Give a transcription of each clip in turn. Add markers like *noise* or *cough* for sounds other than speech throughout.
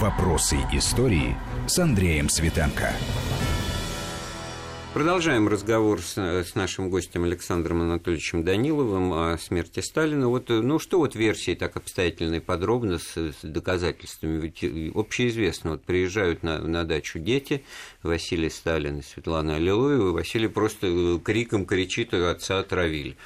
Вопросы истории с Андреем Светенко. Продолжаем разговор с, с нашим гостем Александром Анатольевичем Даниловым о смерти Сталина. Вот, ну что вот версии так обстоятельно и подробно с, с доказательствами? Ведь общеизвестно, вот приезжают на, на дачу дети, Василий Сталин и Светлана Аллилуева, и Василий просто криком кричит, отца отравили.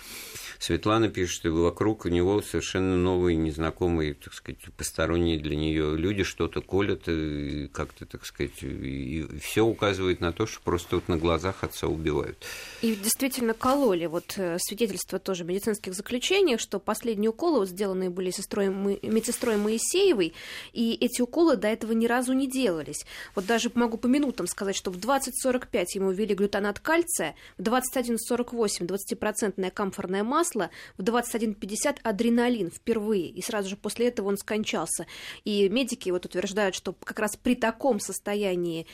Светлана пишет, что вокруг у него совершенно новые, незнакомые, так сказать, посторонние для нее люди что-то колят, и как-то, так сказать, и все указывает на то, что просто вот на глазах отца убивают. И действительно кололи. Вот э, свидетельства тоже медицинских заключений, что последние уколы сделанные были сестрой, медсестрой Моисеевой, и эти уколы до этого ни разу не делались. Вот даже могу по минутам сказать, что в 20.45 ему ввели глютонат кальция, в 21.48 20% камфорное масло, масло, в 21.50 адреналин впервые, и сразу же после этого он скончался. И медики вот утверждают, что как раз при таком состоянии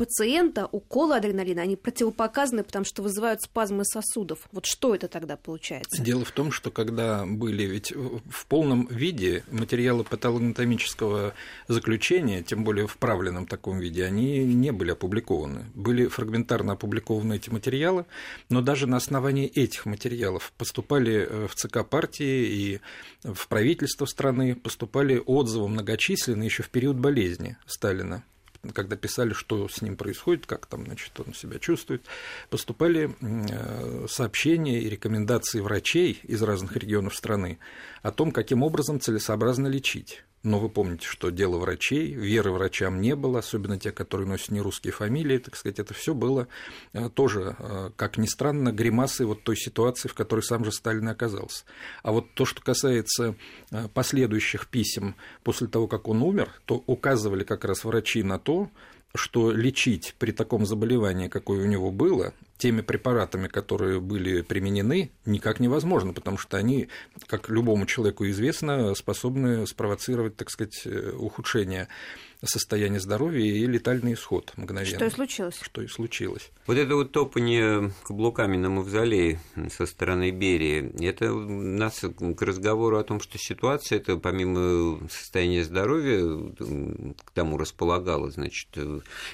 пациента уколы адреналина, они противопоказаны, потому что вызывают спазмы сосудов. Вот что это тогда получается? Дело в том, что когда были ведь в полном виде материалы патологоанатомического заключения, тем более в правленном таком виде, они не были опубликованы. Были фрагментарно опубликованы эти материалы, но даже на основании этих материалов поступали э, в ЦК партии и в правительство страны, поступали отзывы многочисленные еще в период болезни Сталина когда писали, что с ним происходит, как там, значит, он себя чувствует, поступали э, сообщения и рекомендации врачей из разных регионов страны о том, каким образом целесообразно лечить. Но вы помните, что дело врачей, веры врачам не было, особенно те, которые носят нерусские фамилии, так сказать, это все было э, тоже, э, как ни странно, гримасой вот той ситуации, в которой сам же Сталин оказался. А вот то, что касается э, последующих писем после того, как он умер, то указывали как раз врачи на то, что лечить при таком заболевании, какое у него было, теми препаратами, которые были применены, никак невозможно, потому что они, как любому человеку известно, способны спровоцировать, так сказать, ухудшение состояние здоровья и летальный исход мгновенно. Что и случилось. Что и случилось. Вот это вот топание каблуками на мавзолее со стороны Берии, это нас к разговору о том, что ситуация, это помимо состояния здоровья к тому располагала, значит,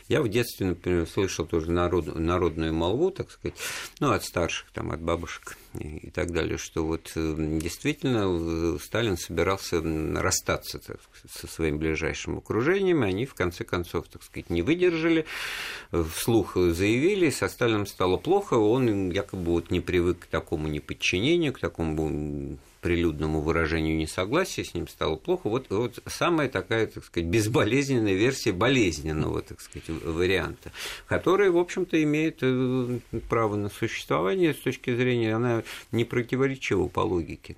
я в детстве, например, слышал тоже народ, народную молву, так сказать, ну, от старших, там, от бабушек и так далее, что вот действительно Сталин собирался расстаться так, со своим ближайшим окружением, время они, в конце концов, так сказать, не выдержали, вслух заявили, со Сталином стало плохо, он якобы вот не привык к такому неподчинению, к такому прилюдному выражению несогласия, с ним стало плохо. Вот, вот самая такая, так сказать, безболезненная версия болезненного, так сказать, варианта, который, в общем-то, имеет э, право на существование с точки зрения, она не противоречива по логике.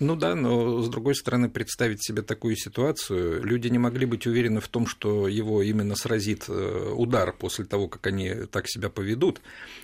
Ну да, но с другой стороны, представить себе такую ситуацию, люди не могли быть уверены в том, что его именно сразит э, удар после того, как они так себя поведут.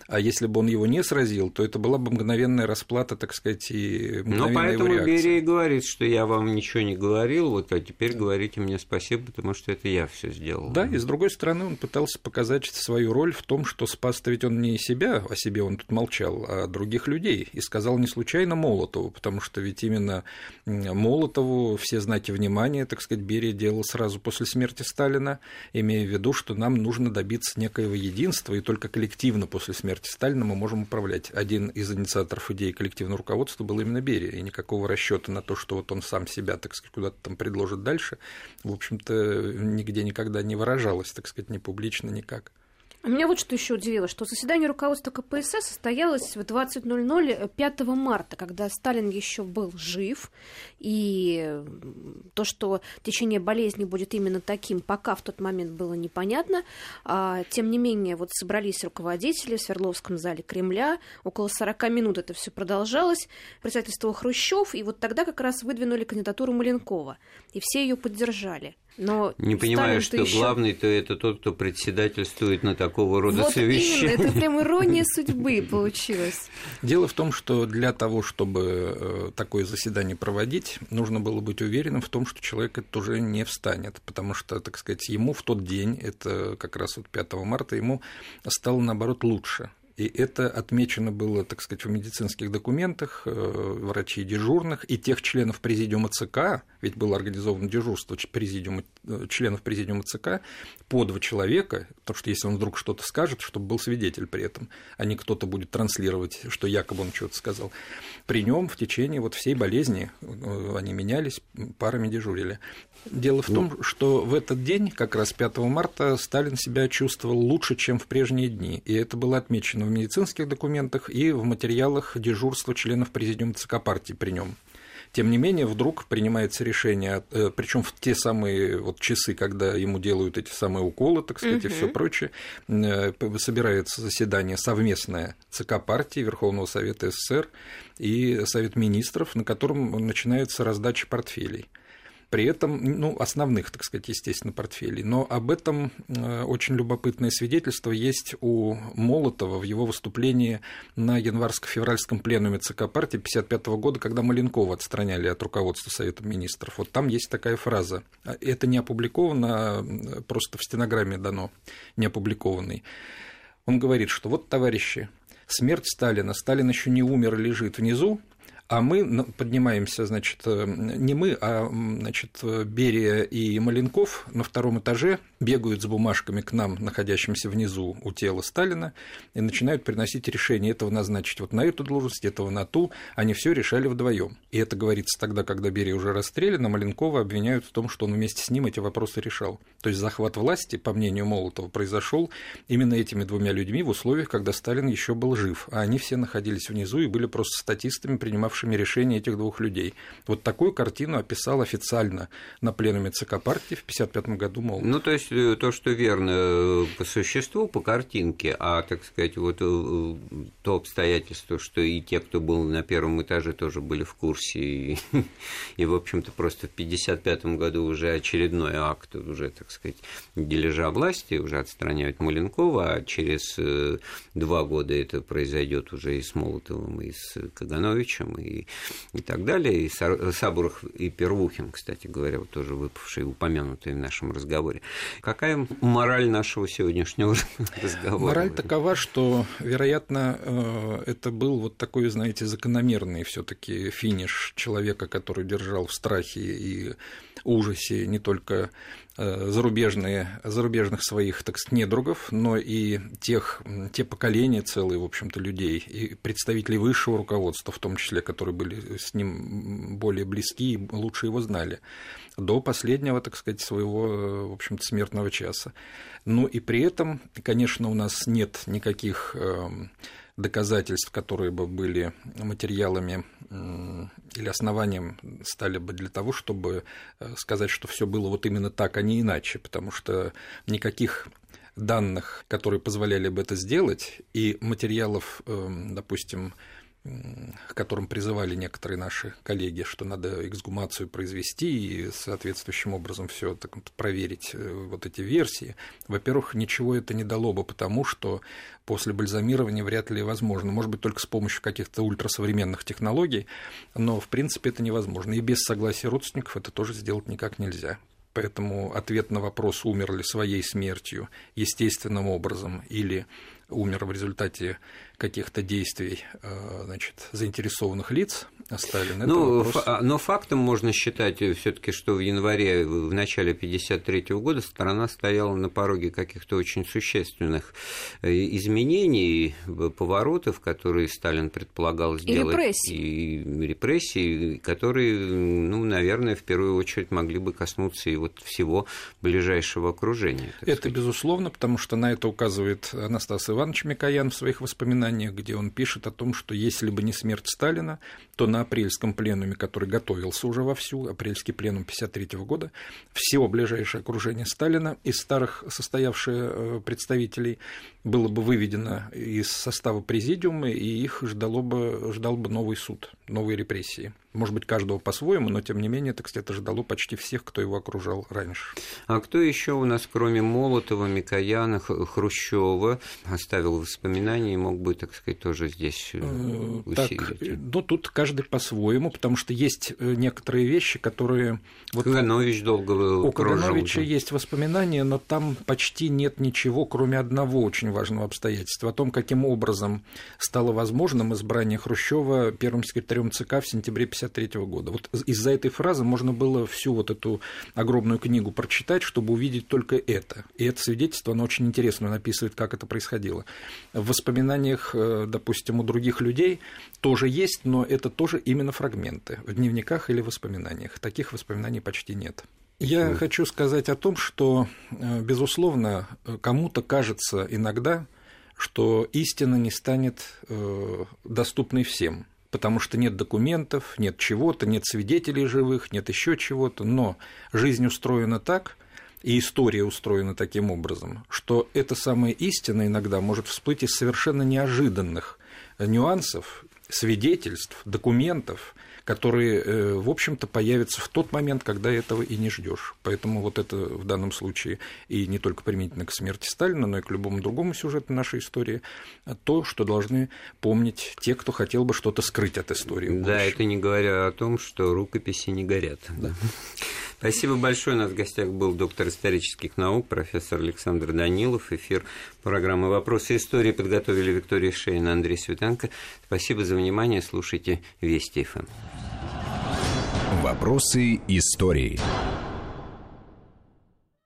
А если бы он его не сразил, то это была бы мгновенная расплата, так сказать, и мгновенная Ну, поэтому Берия и говорит, что я вам ничего не говорил, вот, а теперь говорите мне спасибо, потому что это я все сделал. Да, и с другой стороны, он пытался показать свою роль в том, что спас ведь он не себя, о себе он тут молчал, а других людей. И сказал не случайно Молотову, потому что ведь именно именно Молотову все знаки внимания, так сказать, Берия делал сразу после смерти Сталина, имея в виду, что нам нужно добиться некоего единства, и только коллективно после смерти Сталина мы можем управлять. Один из инициаторов идеи коллективного руководства был именно Берия, и никакого расчета на то, что вот он сам себя, так сказать, куда-то там предложит дальше, в общем-то, нигде никогда не выражалось, так сказать, ни публично, никак. Меня вот что еще удивило, что заседание руководства КПСС состоялось в 20.00 5 марта, когда Сталин еще был жив, и то, что течение болезни будет именно таким, пока в тот момент было непонятно. А, тем не менее, вот собрались руководители в Свердловском зале Кремля, около 40 минут это все продолжалось, председательство Хрущев, и вот тогда как раз выдвинули кандидатуру Маленкова, и все ее поддержали. Но не понимаю, что еще... главный-то это тот, кто председательствует на такого рода вот совещаниях. Именно, это прям ирония *laughs* судьбы получилась. Дело в том, что для того, чтобы э, такое заседание проводить, нужно было быть уверенным в том, что человек это уже не встанет, потому что, так сказать, ему в тот день, это как раз вот 5 марта, ему стало, наоборот, лучше. И это отмечено было, так сказать, в медицинских документах э, врачей дежурных и тех членов президиума ЦК, ведь было организовано дежурство президиума членов президиума ЦК по два человека, потому что если он вдруг что-то скажет, чтобы был свидетель при этом, а не кто-то будет транслировать, что якобы он что-то сказал. При нем в течение вот всей болезни э, они менялись, парами дежурили. Дело в ну. том, что в этот день, как раз 5 марта, Сталин себя чувствовал лучше, чем в прежние дни. И это было отмечено в медицинских документах и в материалах дежурства членов президиума ЦК партии при нем. Тем не менее, вдруг принимается решение, э, причем в те самые вот часы, когда ему делают эти самые уколы, так сказать, угу. и все прочее, э, собирается заседание совместное ЦК партии, Верховного Совета СССР и Совет министров, на котором начинается раздача портфелей при этом, ну, основных, так сказать, естественно, портфелей. Но об этом э, очень любопытное свидетельство есть у Молотова в его выступлении на январско-февральском пленуме ЦК партии 1955 года, когда Маленкова отстраняли от руководства Совета министров. Вот там есть такая фраза. Это не опубликовано, а просто в стенограмме дано, не опубликованный. Он говорит, что вот, товарищи, смерть Сталина, Сталин еще не умер, лежит внизу, а мы поднимаемся, значит, э, не мы, а значит, Берия и Маленков на втором этаже бегают с бумажками к нам, находящимся внизу у тела Сталина, и начинают приносить решение этого назначить вот на эту должность, этого на ту. Они все решали вдвоем. И это говорится тогда, когда Берия уже расстрелян, а Маленкова обвиняют в том, что он вместе с ним эти вопросы решал. То есть захват власти, по мнению Молотова, произошел именно этими двумя людьми в условиях, когда Сталин еще был жив, а они все находились внизу и были просто статистами, принимавшими решения этих двух людей. Вот такую картину описал официально на пленуме ЦК партии в 1955 году Молотов. Ну, то есть то, что верно э, по существу, по картинке, а, так сказать, вот э, то обстоятельство, что и те, кто был на первом этаже, тоже были в курсе, и, *laughs* и в общем-то, просто в 1955 году уже очередной акт, уже, так сказать, дележа власти, уже отстраняют Маленкова, а через два года это произойдет уже и с Молотовым, и с Кагановичем, и и, так далее. И Сабурах и Первухин, кстати говоря, вот тоже выпавшие, упомянутые в нашем разговоре. Какая мораль нашего сегодняшнего *laughs* разговора? Мораль такова, что, вероятно, э, это был вот такой, знаете, закономерный все таки финиш человека, который держал в страхе и ужасе не только зарубежные, зарубежных своих, так сказать, недругов, но и тех, те поколения целые, в общем-то, людей, и представителей высшего руководства, в том числе, которые были с ним более близки и лучше его знали, до последнего, так сказать, своего, в общем-то, смертного часа. Ну и при этом, конечно, у нас нет никаких эм, доказательств, которые бы были материалами или основанием стали бы для того, чтобы э, сказать, что все было вот именно так, а не иначе, потому что никаких данных, которые позволяли бы это сделать, и материалов, эм, допустим, к которым призывали некоторые наши коллеги, что надо эксгумацию произвести и соответствующим образом все так проверить э, вот эти версии. Во-первых, ничего это не дало бы, потому что после бальзамирования вряд ли возможно. Может быть, только с помощью каких-то ультрасовременных технологий, но в принципе это невозможно. И без согласия родственников это тоже сделать никак нельзя. Поэтому ответ на вопрос, умер ли своей смертью естественным образом или умер в результате каких-то действий э, значит, заинтересованных лиц Сталина. Ну, вопрос... фа- но фактом можно считать все-таки, что в январе, в начале 1953 года страна стояла на пороге каких-то очень существенных э, изменений, поворотов, которые Сталин предполагал сделать. И репрессий. И репрессий, которые, ну, наверное, в первую очередь могли бы коснуться и вот всего ближайшего окружения. Это, сказать. безусловно, потому что на это указывает Анастас Иванович Микоян в своих воспоминаниях где он пишет о том, что если бы не смерть Сталина, то на апрельском пленуме, который готовился уже вовсю, апрельский пленум 1953 года, все ближайшее окружение Сталина из старых состоявшие э, представителей было бы выведено из состава президиума, и их ждало бы, ждал бы новый суд, новые репрессии. Может быть, каждого по-своему, но тем не менее, так сказать, это ждало почти всех, кто его окружал раньше. А кто еще у нас, кроме Молотова, Микояна, Хрущева, оставил воспоминания и мог бы, так сказать, тоже здесь э, э, усилить? Так, ну, тут каждый по-своему, потому что есть э, некоторые вещи, которые... Вот Каганович долго У Кагановича да. есть воспоминания, но там почти нет ничего, кроме одного очень важного обстоятельства, о том, каким образом стало возможным избрание Хрущева первым секретарем ЦК в сентябре 1953 года. Вот из-за этой фразы можно было всю вот эту огромную книгу прочитать, чтобы увидеть только это. И это свидетельство, оно очень интересно написывает, как это происходило. В воспоминаниях, э, допустим, у других людей тоже есть, но это тоже именно фрагменты в дневниках или воспоминаниях. Таких воспоминаний почти нет. Я хочу сказать о том, что, э, безусловно, кому-то кажется иногда, что истина не станет э, доступной всем, потому что нет документов, нет чего-то, нет свидетелей живых, нет еще чего-то, но жизнь устроена так, и история устроена таким образом, что эта самая истина иногда может всплыть из совершенно неожиданных нюансов, свидетельств, документов, которые, э, в общем-то, появятся в тот момент, когда этого и не ждешь. Поэтому вот это в данном случае и не только применительно к смерти Сталина, но и к любому другому сюжету нашей истории, то, что должны помнить те, кто хотел бы что-то скрыть от истории. Да, это не говоря о том, что рукописи не горят. Да. Спасибо большое. У нас в гостях был доктор исторических наук, профессор Александр Данилов. Эфир программы «Вопросы истории» подготовили Виктория Шейн и Андрей Светенко. Спасибо за внимание. Слушайте Вести ФМ. Вопросы истории.